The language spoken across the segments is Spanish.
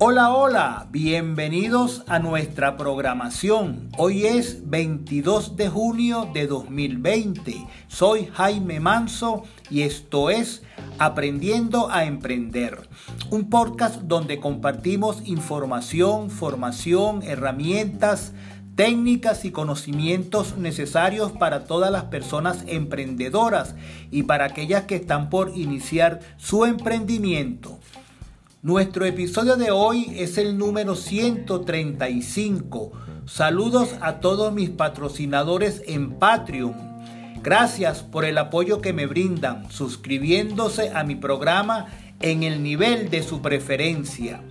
Hola, hola, bienvenidos a nuestra programación. Hoy es 22 de junio de 2020. Soy Jaime Manso y esto es Aprendiendo a Emprender, un podcast donde compartimos información, formación, herramientas, técnicas y conocimientos necesarios para todas las personas emprendedoras y para aquellas que están por iniciar su emprendimiento. Nuestro episodio de hoy es el número 135. Saludos a todos mis patrocinadores en Patreon. Gracias por el apoyo que me brindan suscribiéndose a mi programa en el nivel de su preferencia.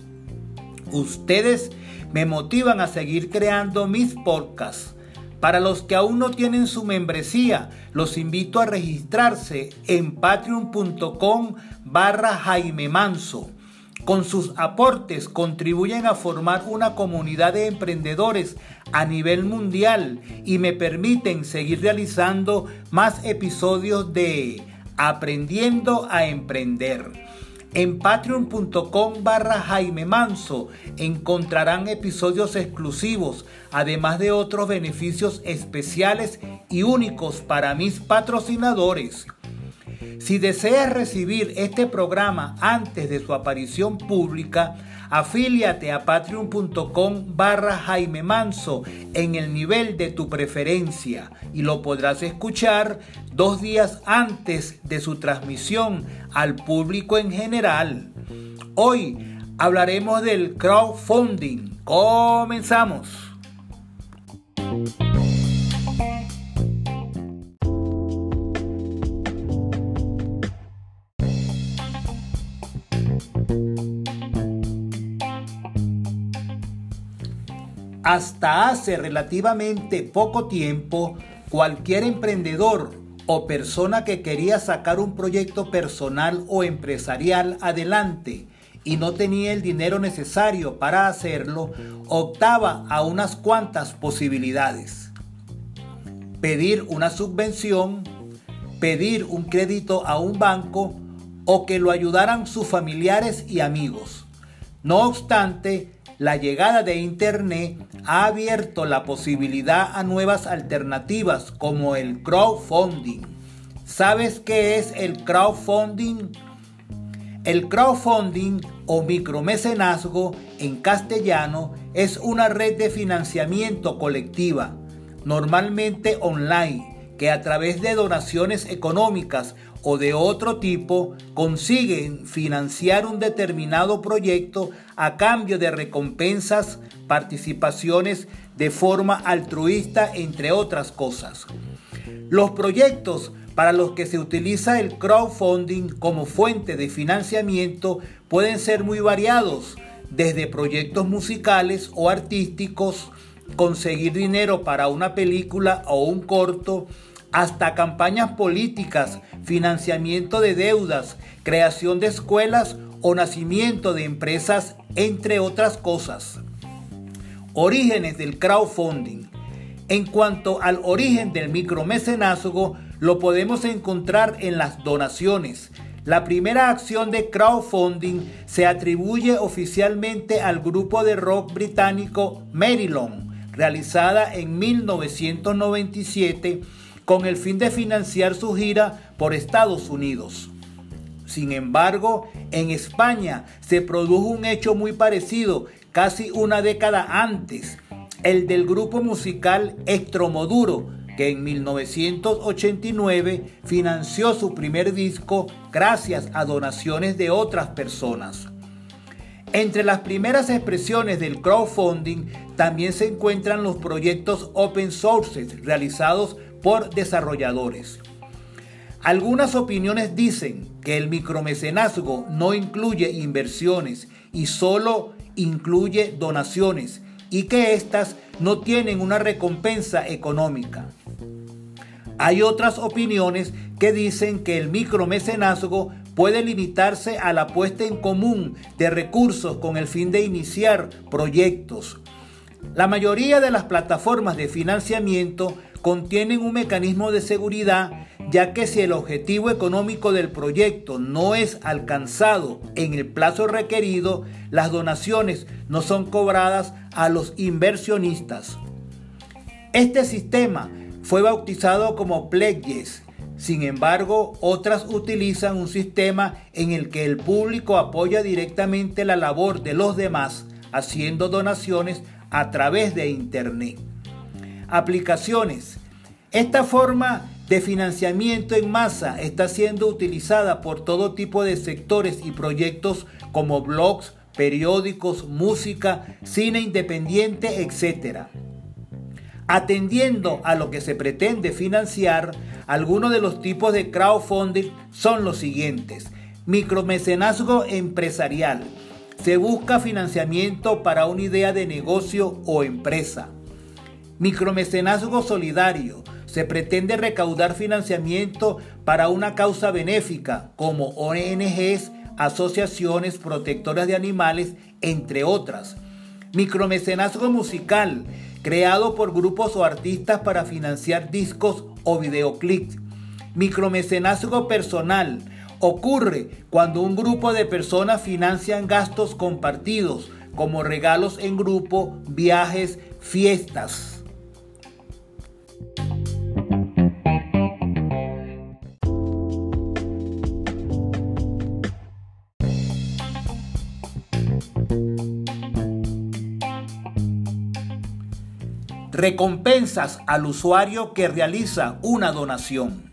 Ustedes me motivan a seguir creando mis podcasts. Para los que aún no tienen su membresía, los invito a registrarse en patreon.com barra Jaime Manso. Con sus aportes contribuyen a formar una comunidad de emprendedores a nivel mundial y me permiten seguir realizando más episodios de Aprendiendo a Emprender. En patreon.com barra Jaime Manso encontrarán episodios exclusivos, además de otros beneficios especiales y únicos para mis patrocinadores. Si deseas recibir este programa antes de su aparición pública, afíliate a patreon.com barra Jaime Manso en el nivel de tu preferencia y lo podrás escuchar dos días antes de su transmisión al público en general. Hoy hablaremos del crowdfunding. Comenzamos. Hasta hace relativamente poco tiempo, cualquier emprendedor o persona que quería sacar un proyecto personal o empresarial adelante y no tenía el dinero necesario para hacerlo, optaba a unas cuantas posibilidades. Pedir una subvención, pedir un crédito a un banco o que lo ayudaran sus familiares y amigos. No obstante, la llegada de Internet ha abierto la posibilidad a nuevas alternativas como el crowdfunding. ¿Sabes qué es el crowdfunding? El crowdfunding o micromecenazgo en castellano es una red de financiamiento colectiva, normalmente online, que a través de donaciones económicas o de otro tipo consiguen financiar un determinado proyecto a cambio de recompensas, participaciones de forma altruista, entre otras cosas. Los proyectos para los que se utiliza el crowdfunding como fuente de financiamiento pueden ser muy variados, desde proyectos musicales o artísticos, conseguir dinero para una película o un corto, hasta campañas políticas, financiamiento de deudas, creación de escuelas o nacimiento de empresas, entre otras cosas. Orígenes del crowdfunding. En cuanto al origen del micromecenazgo, lo podemos encontrar en las donaciones. La primera acción de crowdfunding se atribuye oficialmente al grupo de rock británico Marilyn, realizada en 1997 con el fin de financiar su gira por Estados Unidos. Sin embargo, en España se produjo un hecho muy parecido casi una década antes, el del grupo musical Extromoduro, que en 1989 financió su primer disco gracias a donaciones de otras personas. Entre las primeras expresiones del crowdfunding también se encuentran los proyectos open source realizados por desarrolladores. Algunas opiniones dicen que el micromecenazgo no incluye inversiones y solo incluye donaciones y que éstas no tienen una recompensa económica. Hay otras opiniones que dicen que el micromecenazgo puede limitarse a la puesta en común de recursos con el fin de iniciar proyectos. La mayoría de las plataformas de financiamiento contienen un mecanismo de seguridad ya que si el objetivo económico del proyecto no es alcanzado en el plazo requerido, las donaciones no son cobradas a los inversionistas. Este sistema fue bautizado como Pledges. Sin embargo, otras utilizan un sistema en el que el público apoya directamente la labor de los demás haciendo donaciones a través de Internet. Aplicaciones. Esta forma de financiamiento en masa está siendo utilizada por todo tipo de sectores y proyectos como blogs, periódicos, música, cine independiente, etc. Atendiendo a lo que se pretende financiar, algunos de los tipos de crowdfunding son los siguientes. Micromecenazgo empresarial. Se busca financiamiento para una idea de negocio o empresa. Micromecenazgo solidario se pretende recaudar financiamiento para una causa benéfica como ONGs, asociaciones protectoras de animales, entre otras. Micromecenazgo musical, creado por grupos o artistas para financiar discos o videoclips. Micromecenazgo personal, ocurre cuando un grupo de personas financian gastos compartidos, como regalos en grupo, viajes, fiestas. Recompensas al usuario que realiza una donación.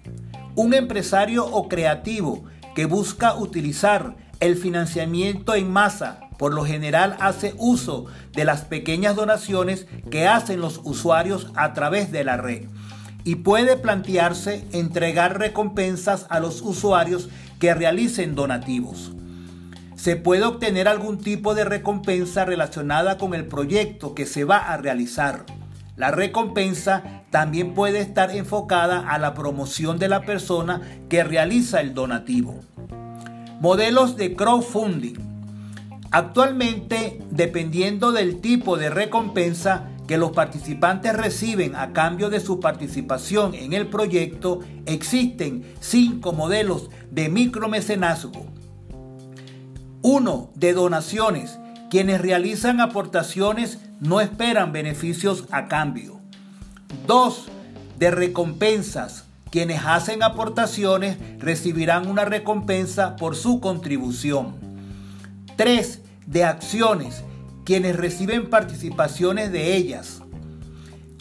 Un empresario o creativo que busca utilizar el financiamiento en masa por lo general hace uso de las pequeñas donaciones que hacen los usuarios a través de la red y puede plantearse entregar recompensas a los usuarios que realicen donativos. Se puede obtener algún tipo de recompensa relacionada con el proyecto que se va a realizar. La recompensa también puede estar enfocada a la promoción de la persona que realiza el donativo. Modelos de crowdfunding. Actualmente, dependiendo del tipo de recompensa que los participantes reciben a cambio de su participación en el proyecto, existen cinco modelos de micromecenazgo. Uno, de donaciones. Quienes realizan aportaciones no esperan beneficios a cambio. 2. De recompensas. Quienes hacen aportaciones recibirán una recompensa por su contribución. 3. De acciones. Quienes reciben participaciones de ellas.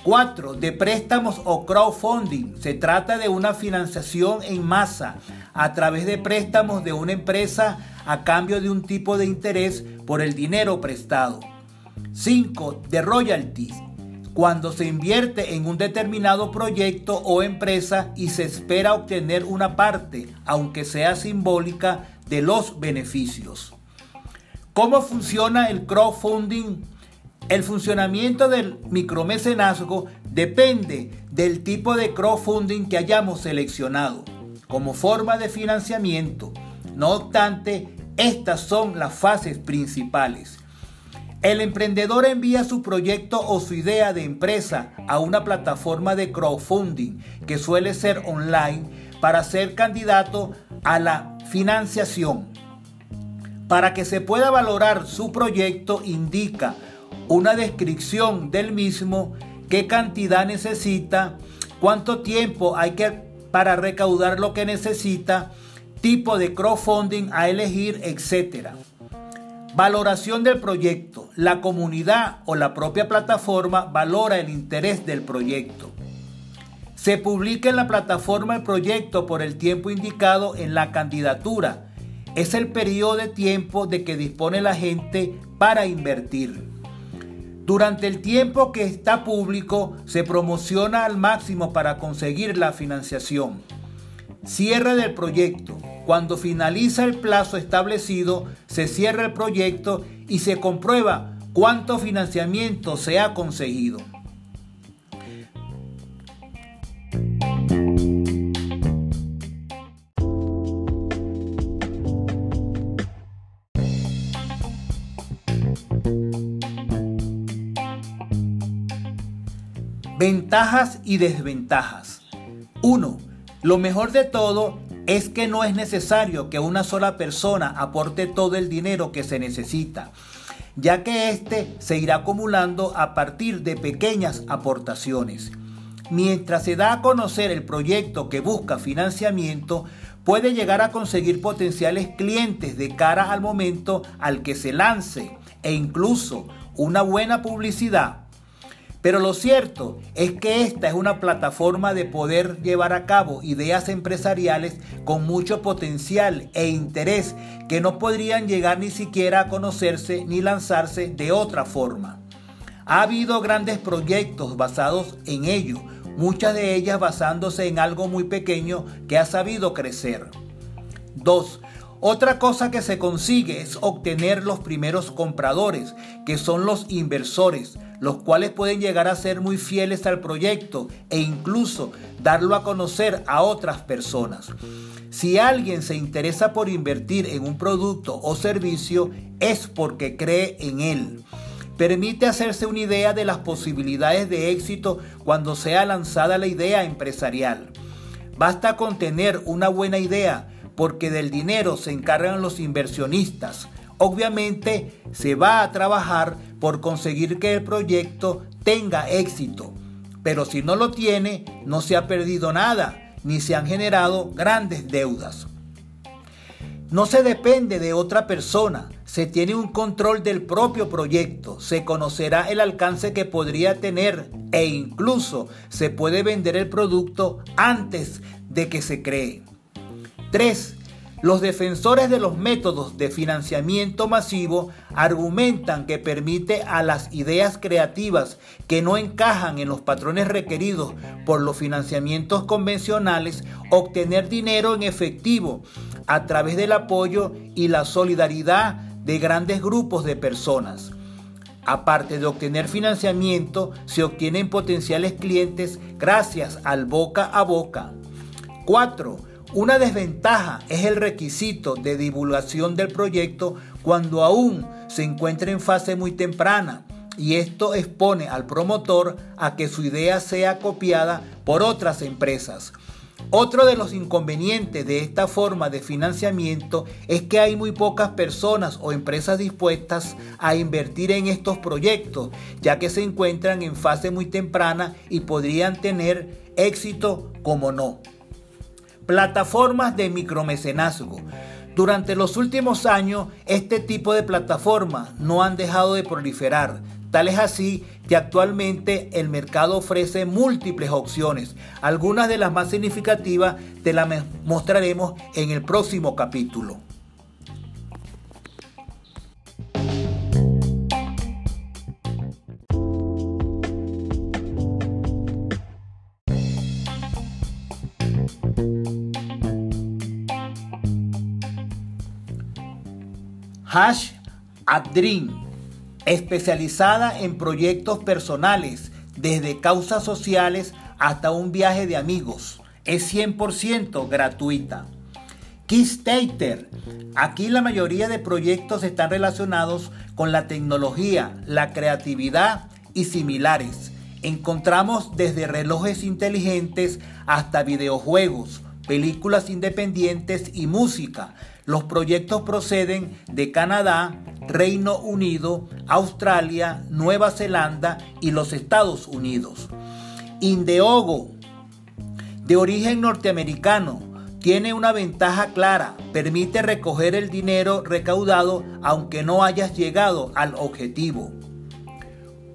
4. De préstamos o crowdfunding. Se trata de una financiación en masa a través de préstamos de una empresa a cambio de un tipo de interés por el dinero prestado. 5. De royalties. Cuando se invierte en un determinado proyecto o empresa y se espera obtener una parte, aunque sea simbólica, de los beneficios. ¿Cómo funciona el crowdfunding? El funcionamiento del micromecenazgo depende del tipo de crowdfunding que hayamos seleccionado como forma de financiamiento. No obstante, estas son las fases principales. El emprendedor envía su proyecto o su idea de empresa a una plataforma de crowdfunding que suele ser online para ser candidato a la financiación. Para que se pueda valorar su proyecto indica una descripción del mismo, qué cantidad necesita, cuánto tiempo hay que para recaudar lo que necesita, tipo de crowdfunding a elegir, etcétera. Valoración del proyecto. La comunidad o la propia plataforma valora el interés del proyecto. Se publica en la plataforma el proyecto por el tiempo indicado en la candidatura. Es el periodo de tiempo de que dispone la gente para invertir. Durante el tiempo que está público se promociona al máximo para conseguir la financiación. Cierre del proyecto. Cuando finaliza el plazo establecido, se cierra el proyecto y se comprueba cuánto financiamiento se ha conseguido. Ventajas y desventajas. 1. Lo mejor de todo es que no es necesario que una sola persona aporte todo el dinero que se necesita, ya que éste se irá acumulando a partir de pequeñas aportaciones. Mientras se da a conocer el proyecto que busca financiamiento, puede llegar a conseguir potenciales clientes de cara al momento al que se lance e incluso una buena publicidad. Pero lo cierto es que esta es una plataforma de poder llevar a cabo ideas empresariales con mucho potencial e interés que no podrían llegar ni siquiera a conocerse ni lanzarse de otra forma. Ha habido grandes proyectos basados en ello, muchas de ellas basándose en algo muy pequeño que ha sabido crecer. 2. Otra cosa que se consigue es obtener los primeros compradores, que son los inversores, los cuales pueden llegar a ser muy fieles al proyecto e incluso darlo a conocer a otras personas. Si alguien se interesa por invertir en un producto o servicio, es porque cree en él. Permite hacerse una idea de las posibilidades de éxito cuando sea lanzada la idea empresarial. Basta con tener una buena idea, porque del dinero se encargan los inversionistas. Obviamente se va a trabajar por conseguir que el proyecto tenga éxito, pero si no lo tiene, no se ha perdido nada, ni se han generado grandes deudas. No se depende de otra persona, se tiene un control del propio proyecto, se conocerá el alcance que podría tener e incluso se puede vender el producto antes de que se cree. 3. Los defensores de los métodos de financiamiento masivo argumentan que permite a las ideas creativas que no encajan en los patrones requeridos por los financiamientos convencionales obtener dinero en efectivo a través del apoyo y la solidaridad de grandes grupos de personas. Aparte de obtener financiamiento, se obtienen potenciales clientes gracias al boca a boca. 4 una desventaja es el requisito de divulgación del proyecto cuando aún se encuentra en fase muy temprana y esto expone al promotor a que su idea sea copiada por otras empresas. Otro de los inconvenientes de esta forma de financiamiento es que hay muy pocas personas o empresas dispuestas a invertir en estos proyectos, ya que se encuentran en fase muy temprana y podrían tener éxito como no. Plataformas de micromecenazgo. Durante los últimos años, este tipo de plataformas no han dejado de proliferar. Tal es así que actualmente el mercado ofrece múltiples opciones. Algunas de las más significativas te las mostraremos en el próximo capítulo. Hash Adream, especializada en proyectos personales, desde causas sociales hasta un viaje de amigos. Es 100% gratuita. Kickstarter. Aquí la mayoría de proyectos están relacionados con la tecnología, la creatividad y similares. Encontramos desde relojes inteligentes hasta videojuegos, películas independientes y música. Los proyectos proceden de Canadá, Reino Unido, Australia, Nueva Zelanda y los Estados Unidos. Indeogo, de origen norteamericano, tiene una ventaja clara, permite recoger el dinero recaudado aunque no hayas llegado al objetivo.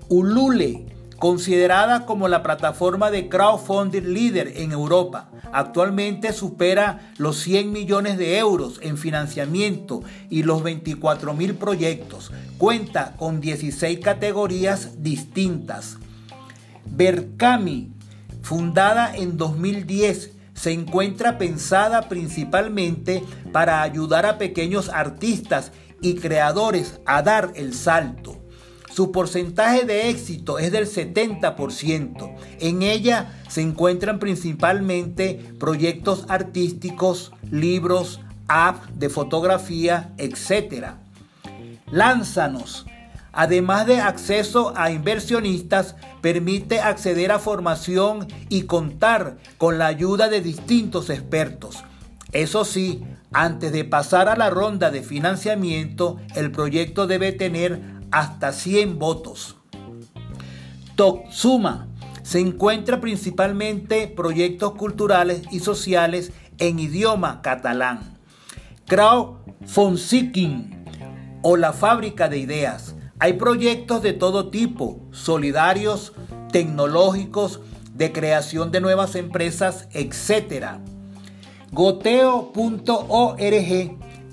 Ulule, considerada como la plataforma de crowdfunding líder en Europa. Actualmente supera los 100 millones de euros en financiamiento y los 24 mil proyectos. Cuenta con 16 categorías distintas. Berkami, fundada en 2010, se encuentra pensada principalmente para ayudar a pequeños artistas y creadores a dar el salto. Su porcentaje de éxito es del 70%. En ella se encuentran principalmente proyectos artísticos, libros, apps de fotografía, etc. Lánzanos. además de acceso a inversionistas, permite acceder a formación y contar con la ayuda de distintos expertos. Eso sí, antes de pasar a la ronda de financiamiento, el proyecto debe tener hasta 100 votos. Toxuma se encuentra principalmente proyectos culturales y sociales en idioma catalán. Crowdfunding o la fábrica de ideas. Hay proyectos de todo tipo, solidarios, tecnológicos, de creación de nuevas empresas, etc. Goteo.org,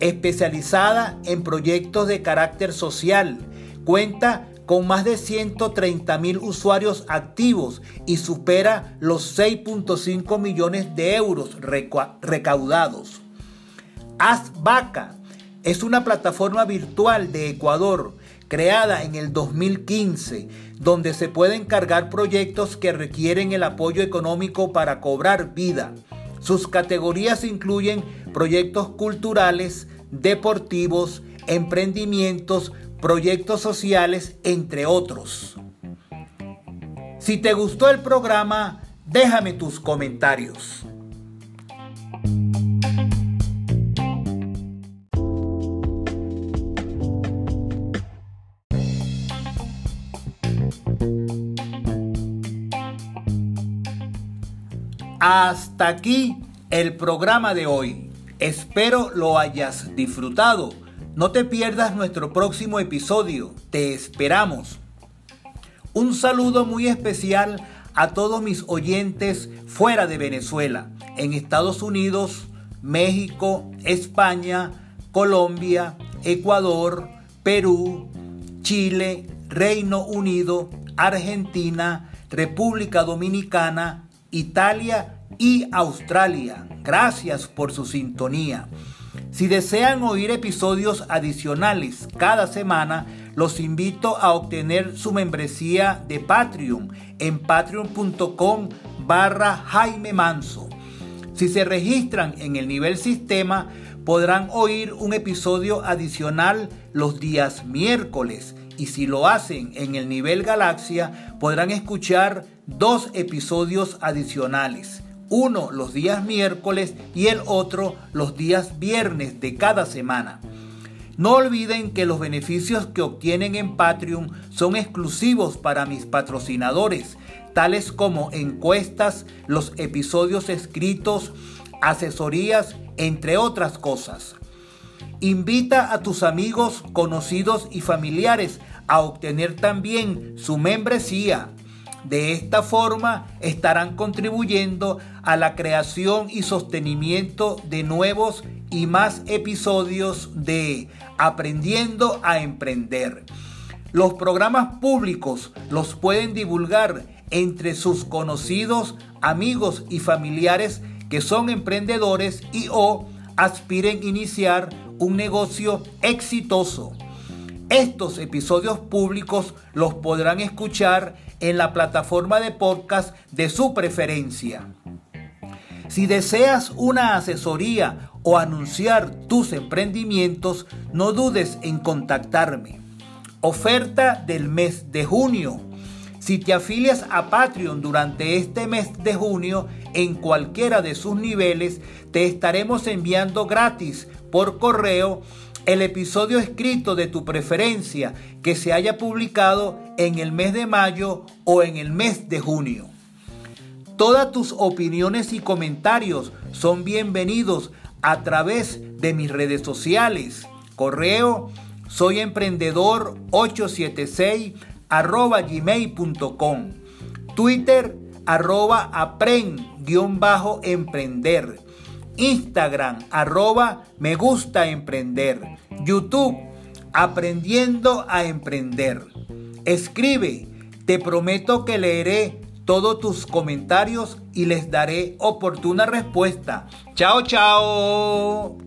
especializada en proyectos de carácter social, cuenta con más de 130 mil usuarios activos y supera los 6.5 millones de euros recaudados. Azvaca es una plataforma virtual de Ecuador creada en el 2015, donde se pueden cargar proyectos que requieren el apoyo económico para cobrar vida. Sus categorías incluyen proyectos culturales, deportivos, emprendimientos, proyectos sociales, entre otros. Si te gustó el programa, déjame tus comentarios. Hasta aquí el programa de hoy. Espero lo hayas disfrutado. No te pierdas nuestro próximo episodio. Te esperamos. Un saludo muy especial a todos mis oyentes fuera de Venezuela, en Estados Unidos, México, España, Colombia, Ecuador, Perú, Chile, Reino Unido, Argentina, República Dominicana, Italia y Australia. Gracias por su sintonía. Si desean oír episodios adicionales cada semana, los invito a obtener su membresía de Patreon en patreon.com barra Jaime Manso. Si se registran en el nivel sistema, podrán oír un episodio adicional los días miércoles y si lo hacen en el nivel galaxia, podrán escuchar dos episodios adicionales uno los días miércoles y el otro los días viernes de cada semana. No olviden que los beneficios que obtienen en Patreon son exclusivos para mis patrocinadores, tales como encuestas, los episodios escritos, asesorías, entre otras cosas. Invita a tus amigos, conocidos y familiares a obtener también su membresía de esta forma estarán contribuyendo a la creación y sostenimiento de nuevos y más episodios de Aprendiendo a Emprender. Los programas públicos los pueden divulgar entre sus conocidos, amigos y familiares que son emprendedores y o aspiren iniciar un negocio exitoso. Estos episodios públicos los podrán escuchar en la plataforma de podcast de su preferencia. Si deseas una asesoría o anunciar tus emprendimientos, no dudes en contactarme. Oferta del mes de junio. Si te afilias a Patreon durante este mes de junio, en cualquiera de sus niveles, te estaremos enviando gratis por correo el episodio escrito de tu preferencia que se haya publicado en el mes de mayo o en el mes de junio. Todas tus opiniones y comentarios son bienvenidos a través de mis redes sociales. Correo soy emprendedor 876 arroba gmail.com. Twitter arroba aprend-emprender. Instagram, arroba me gusta emprender. YouTube, aprendiendo a emprender. Escribe, te prometo que leeré todos tus comentarios y les daré oportuna respuesta. Chao, chao.